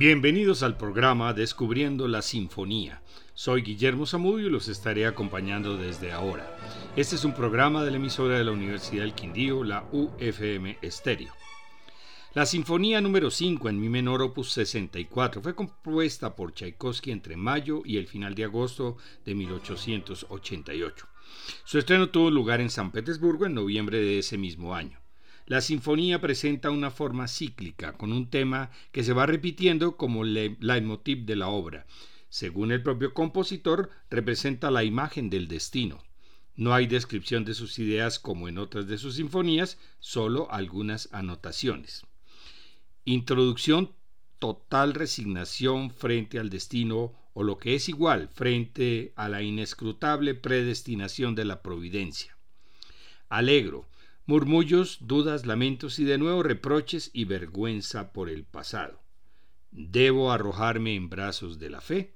Bienvenidos al programa Descubriendo la Sinfonía. Soy Guillermo Zamudio y los estaré acompañando desde ahora. Este es un programa de la emisora de la Universidad del Quindío, la UFM Estéreo. La Sinfonía número 5 en mi menor opus 64 fue compuesta por Tchaikovsky entre mayo y el final de agosto de 1888. Su estreno tuvo lugar en San Petersburgo en noviembre de ese mismo año. La sinfonía presenta una forma cíclica, con un tema que se va repitiendo como leitmotiv de la obra. Según el propio compositor, representa la imagen del destino. No hay descripción de sus ideas como en otras de sus sinfonías, solo algunas anotaciones. Introducción, total resignación frente al destino o lo que es igual frente a la inescrutable predestinación de la providencia. Alegro, murmullos, dudas, lamentos y de nuevo reproches y vergüenza por el pasado. ¿Debo arrojarme en brazos de la fe?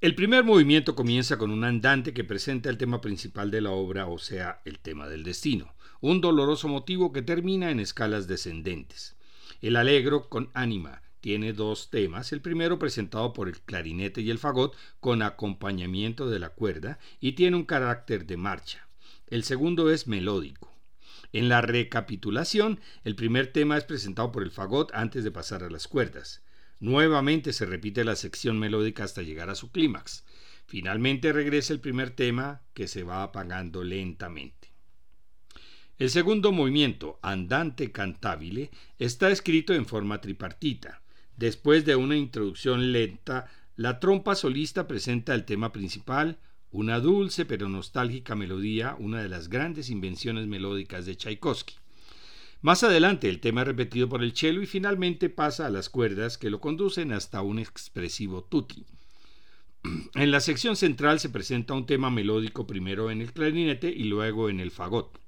El primer movimiento comienza con un andante que presenta el tema principal de la obra, o sea, el tema del destino, un doloroso motivo que termina en escalas descendentes. El alegro con ánima tiene dos temas, el primero presentado por el clarinete y el fagot con acompañamiento de la cuerda y tiene un carácter de marcha. El segundo es melódico. En la recapitulación, el primer tema es presentado por el fagot antes de pasar a las cuerdas. Nuevamente se repite la sección melódica hasta llegar a su clímax. Finalmente regresa el primer tema que se va apagando lentamente. El segundo movimiento, andante cantabile, está escrito en forma tripartita. Después de una introducción lenta, la trompa solista presenta el tema principal, una dulce pero nostálgica melodía, una de las grandes invenciones melódicas de Tchaikovsky. Más adelante el tema es repetido por el cello y finalmente pasa a las cuerdas que lo conducen hasta un expresivo tutti. En la sección central se presenta un tema melódico primero en el clarinete y luego en el fagot.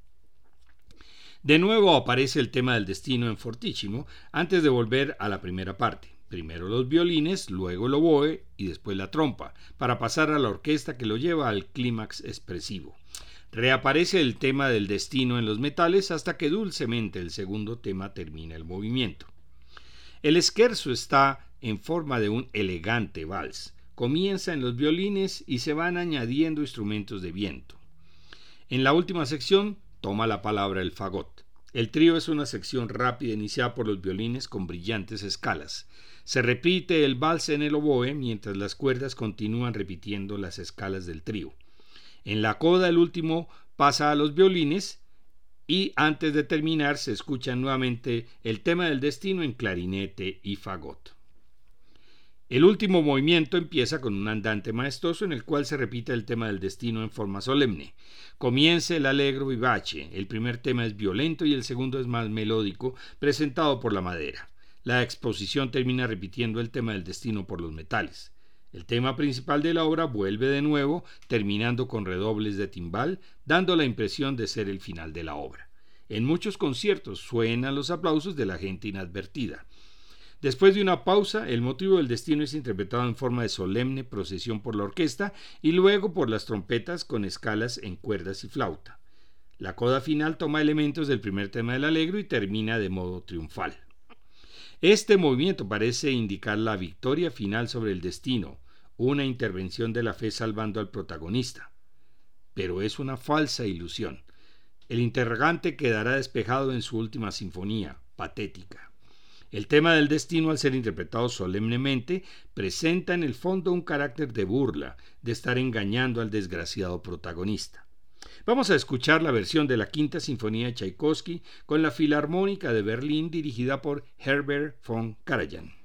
De nuevo aparece el tema del destino en fortísimo antes de volver a la primera parte primero los violines, luego el oboe y después la trompa, para pasar a la orquesta que lo lleva al clímax expresivo. Reaparece el tema del destino en los metales hasta que dulcemente el segundo tema termina el movimiento. El esquerzo está en forma de un elegante vals. Comienza en los violines y se van añadiendo instrumentos de viento. En la última sección toma la palabra el fagot. El trío es una sección rápida iniciada por los violines con brillantes escalas. Se repite el vals en el oboe mientras las cuerdas continúan repitiendo las escalas del trío. En la coda el último pasa a los violines y antes de terminar se escucha nuevamente el tema del destino en clarinete y fagot. El último movimiento empieza con un andante maestoso en el cual se repite el tema del destino en forma solemne. Comienza el alegro vivace, el primer tema es violento y el segundo es más melódico, presentado por la madera. La exposición termina repitiendo el tema del destino por los metales. El tema principal de la obra vuelve de nuevo, terminando con redobles de timbal, dando la impresión de ser el final de la obra. En muchos conciertos suenan los aplausos de la gente inadvertida. Después de una pausa, el motivo del destino es interpretado en forma de solemne procesión por la orquesta y luego por las trompetas con escalas en cuerdas y flauta. La coda final toma elementos del primer tema del alegro y termina de modo triunfal. Este movimiento parece indicar la victoria final sobre el destino, una intervención de la fe salvando al protagonista. Pero es una falsa ilusión. El interrogante quedará despejado en su última sinfonía, patética. El tema del destino, al ser interpretado solemnemente, presenta en el fondo un carácter de burla, de estar engañando al desgraciado protagonista. Vamos a escuchar la versión de la Quinta Sinfonía de Tchaikovsky con la Filarmónica de Berlín dirigida por Herbert von Karajan.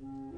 Mm-hmm.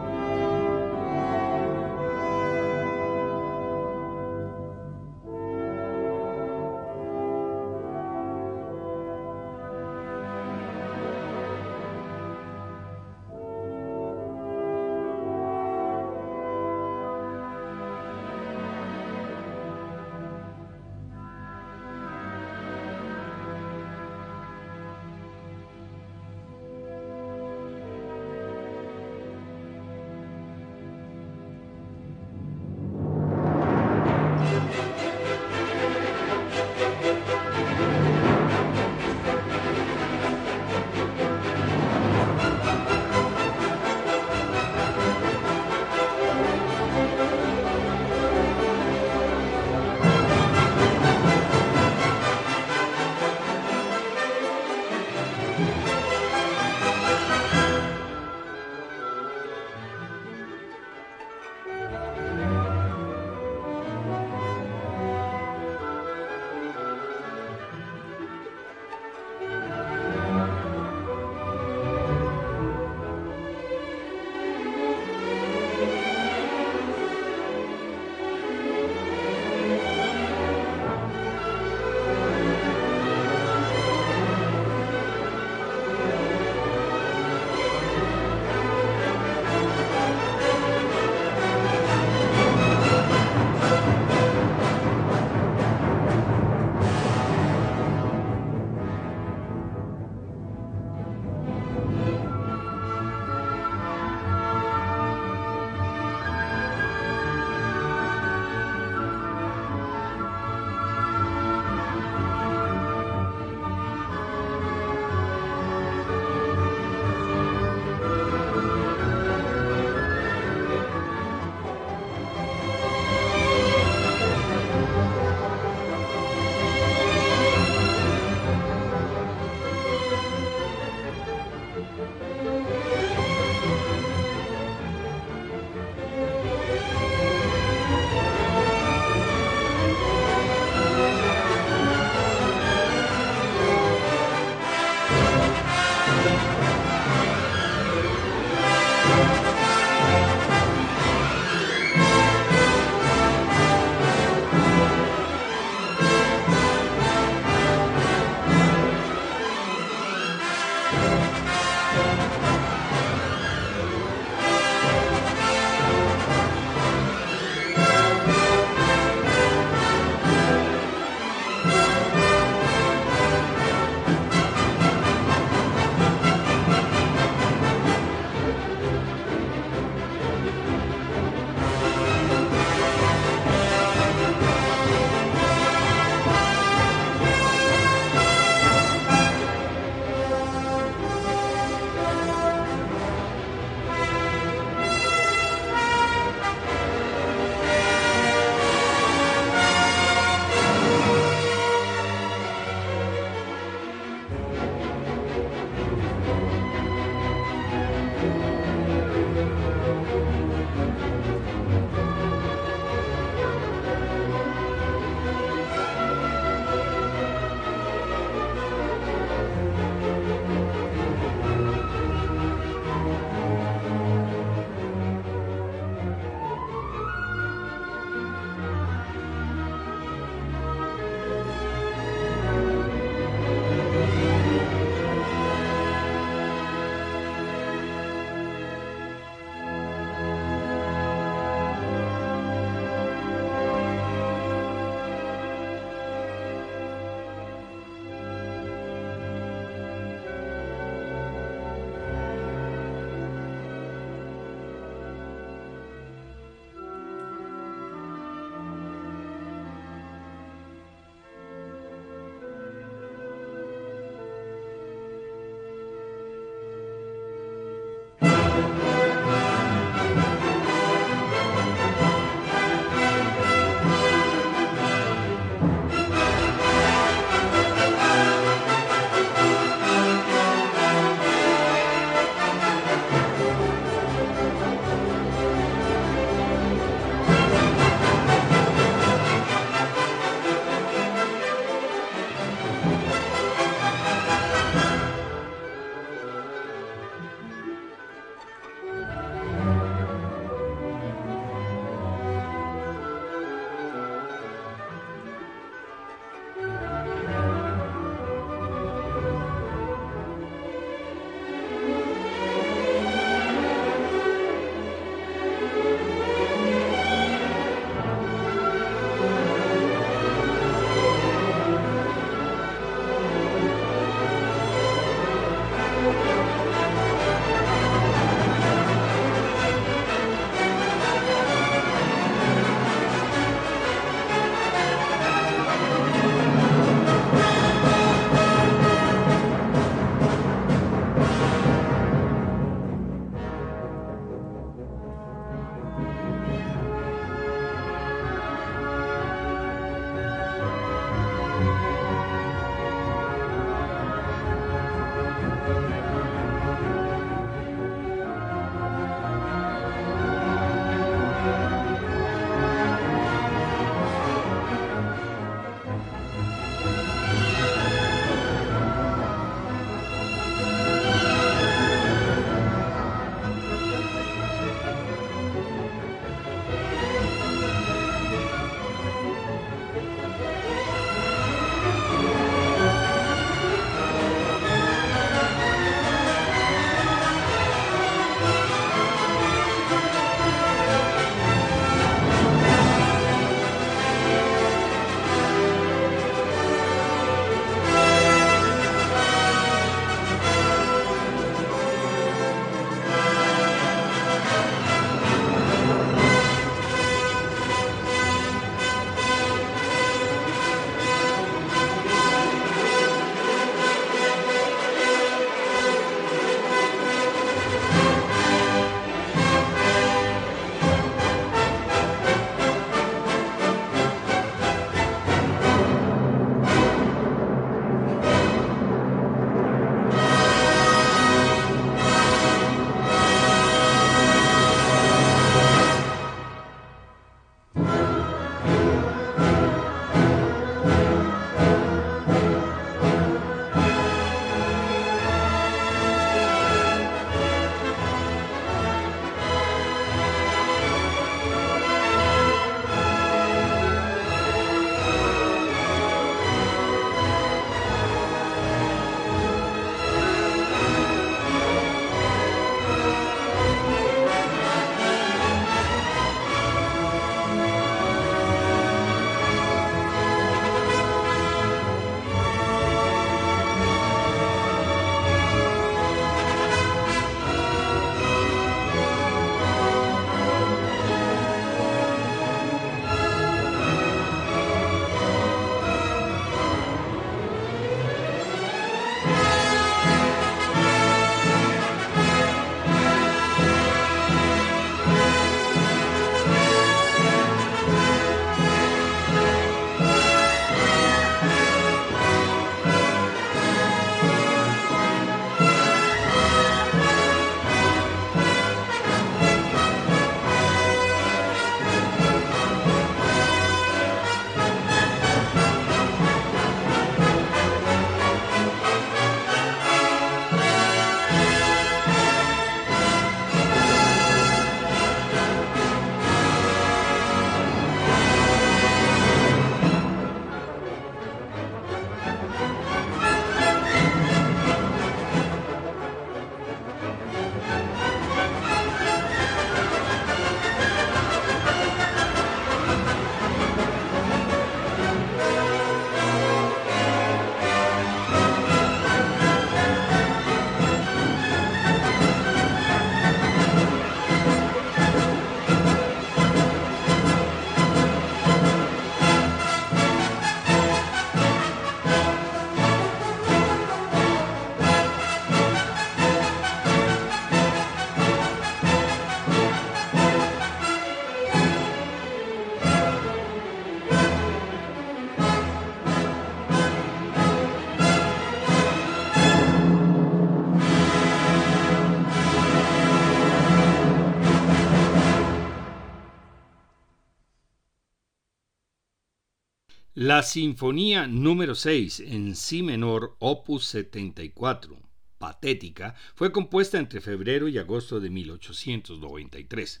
La Sinfonía número 6 en Si menor, opus 74, patética, fue compuesta entre febrero y agosto de 1893.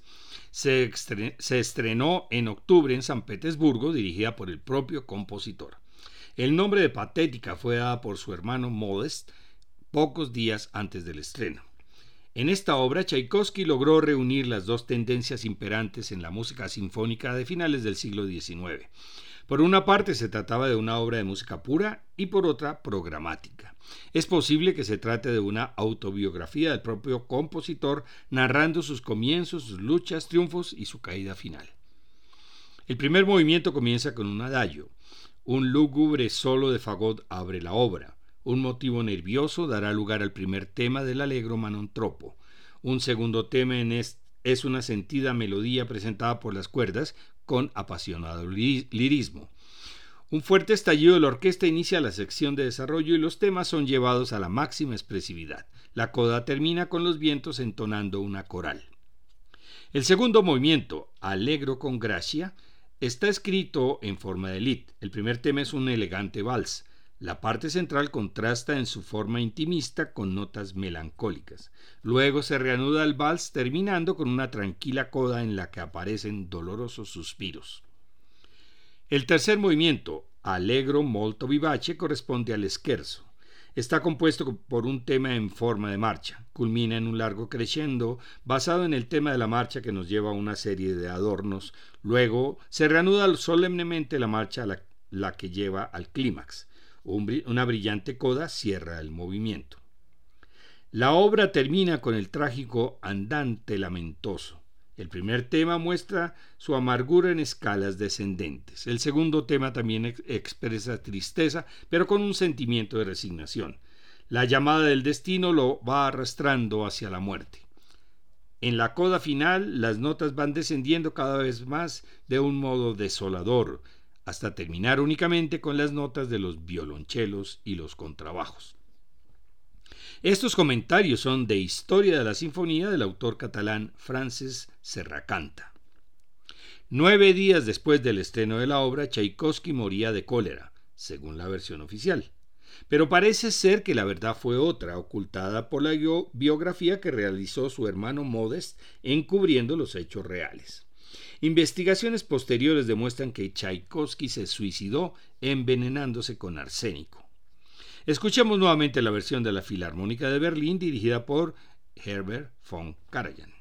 Se, estrenó en octubre en San Petersburgo, dirigida por el propio compositor. El nombre de Patética fue dado por su hermano Modest pocos días antes del estreno. En esta obra, Tchaikovsky logró reunir las dos tendencias imperantes en la música sinfónica de finales del siglo XIX. Por una parte se trataba de una obra de música pura y por otra programática. Es posible que se trate de una autobiografía del propio compositor narrando sus comienzos, sus luchas, triunfos y su caída final. El primer movimiento comienza con un adagio. Un lúgubre solo de fagot abre la obra. Un motivo nervioso dará lugar al primer tema del alegro manontropo. Un segundo tema es una sentida melodía presentada por las cuerdas con apasionado lirismo. Un fuerte estallido de la orquesta inicia la sección de desarrollo y los temas son llevados a la máxima expresividad. La coda termina con los vientos entonando una coral. El segundo movimiento, Alegro con gracia, está escrito en forma de lit. El primer tema es un elegante vals. La parte central contrasta en su forma intimista con notas melancólicas. Luego se reanuda el vals terminando con una tranquila coda en la que aparecen dolorosos suspiros. El tercer movimiento, Allegro molto vivace, corresponde al scherzo. Está compuesto por un tema en forma de marcha. Culmina en un largo crescendo basado en el tema de la marcha que nos lleva a una serie de adornos. Luego se reanuda solemnemente la marcha la, la que lleva al clímax. Una brillante coda cierra el movimiento. La obra termina con el trágico andante lamentoso. El primer tema muestra su amargura en escalas descendentes. El segundo tema también expresa tristeza, pero con un sentimiento de resignación. La llamada del destino lo va arrastrando hacia la muerte. En la coda final, las notas van descendiendo cada vez más de un modo desolador, hasta terminar únicamente con las notas de los violonchelos y los contrabajos. Estos comentarios son de Historia de la Sinfonía del autor catalán Frances Serracanta. Nueve días después del estreno de la obra, Tchaikovsky moría de cólera, según la versión oficial. Pero parece ser que la verdad fue otra, ocultada por la biografía que realizó su hermano Modest encubriendo los hechos reales. Investigaciones posteriores demuestran que Tchaikovsky se suicidó envenenándose con arsénico. Escuchemos nuevamente la versión de la Filarmónica de Berlín dirigida por Herbert von Karajan.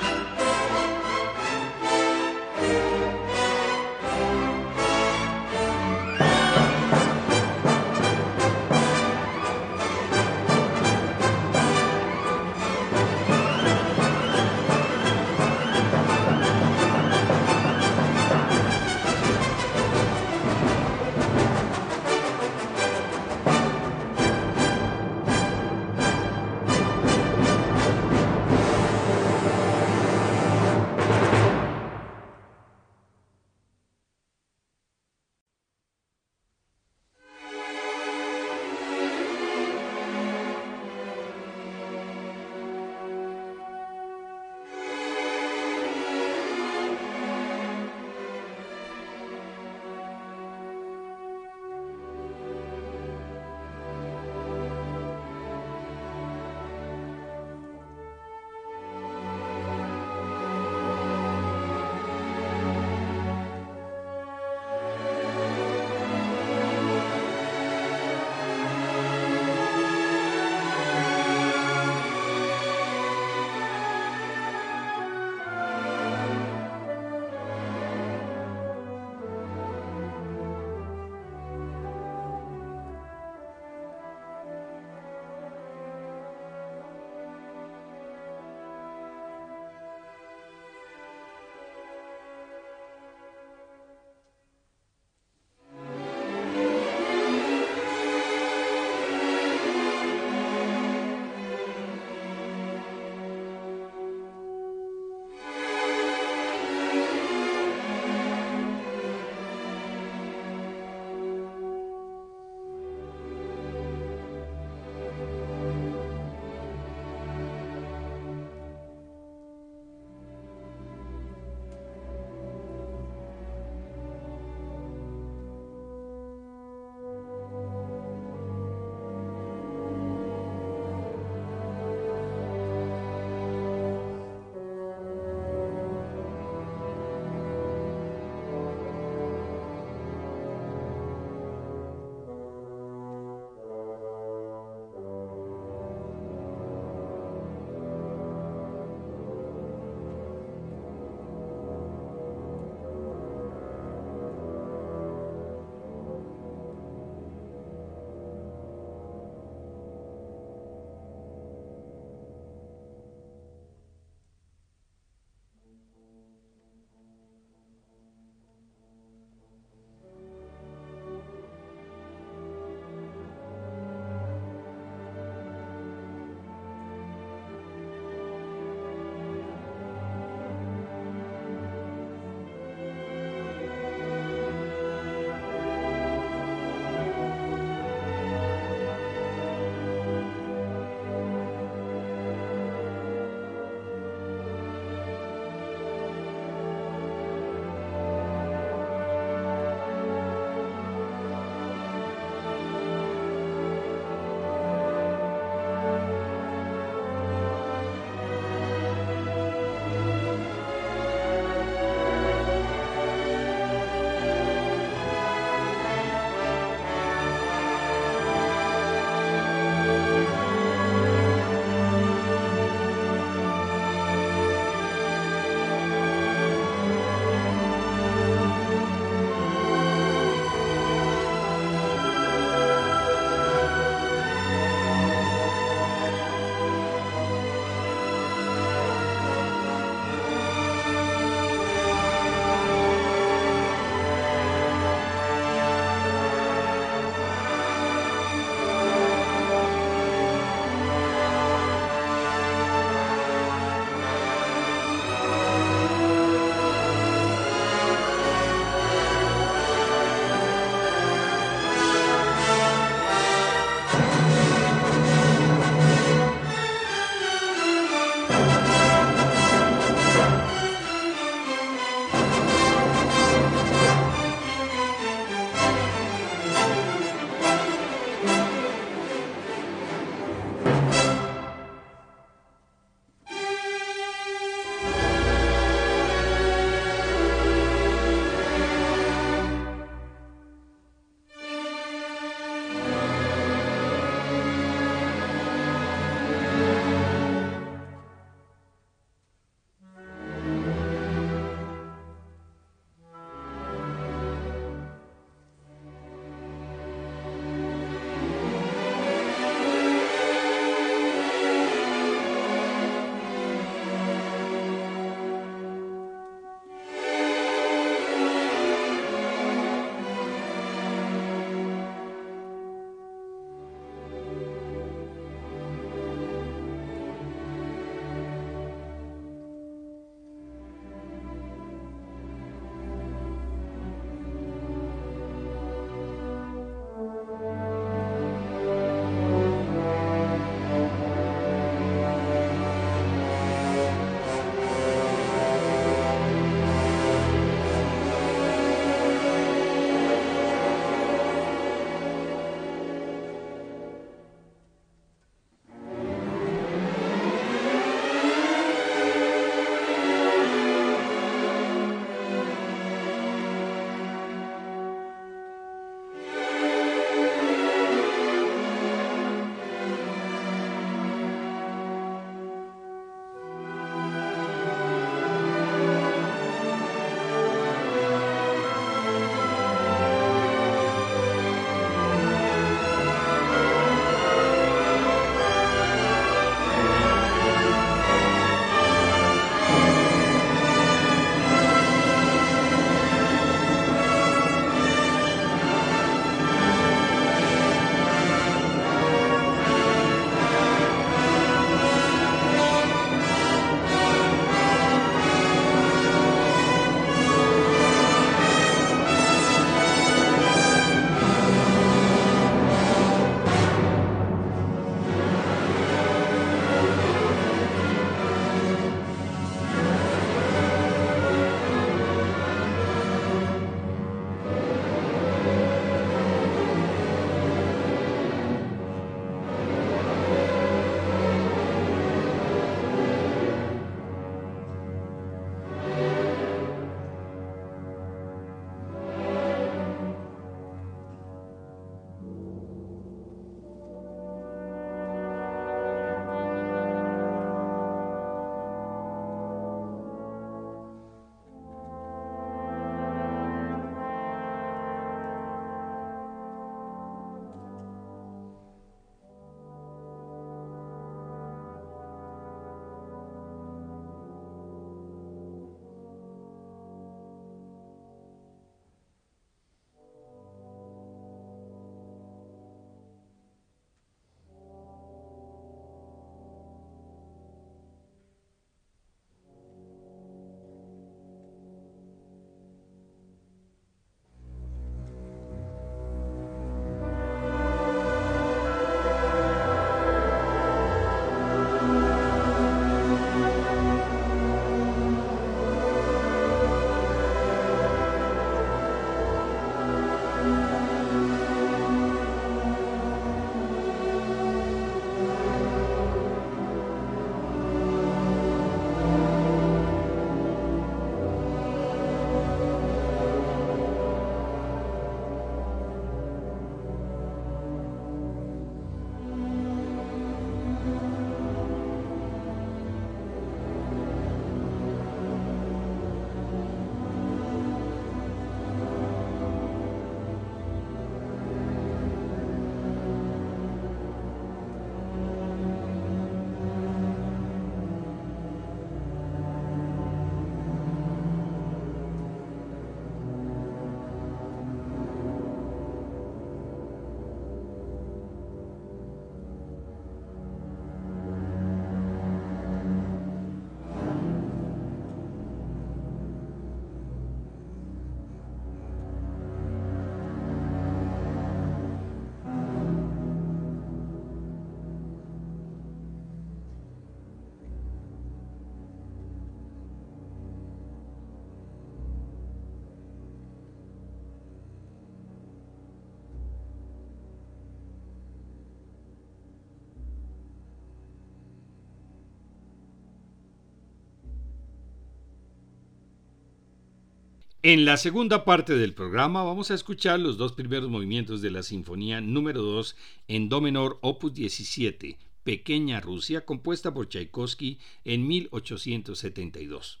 En la segunda parte del programa vamos a escuchar los dos primeros movimientos de la Sinfonía número 2 en Do menor opus 17, Pequeña Rusia, compuesta por Tchaikovsky en 1872.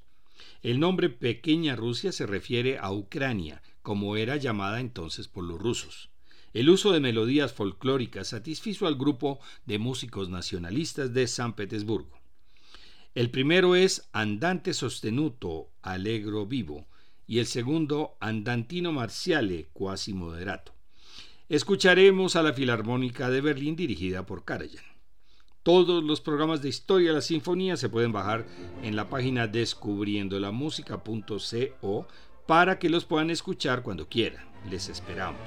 El nombre Pequeña Rusia se refiere a Ucrania, como era llamada entonces por los rusos. El uso de melodías folclóricas satisfizo al grupo de músicos nacionalistas de San Petersburgo. El primero es Andante sostenuto, allegro vivo, y el segundo Andantino Marciale, quasi moderato. Escucharemos a la Filarmónica de Berlín dirigida por Karajan. Todos los programas de historia de la sinfonía se pueden bajar en la página descubriendolamusica.co para que los puedan escuchar cuando quieran. Les esperamos.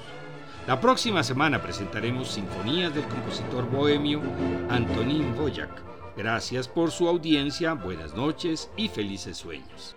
La próxima semana presentaremos sinfonías del compositor bohemio Antonín Boyac. Gracias por su audiencia, buenas noches y felices sueños.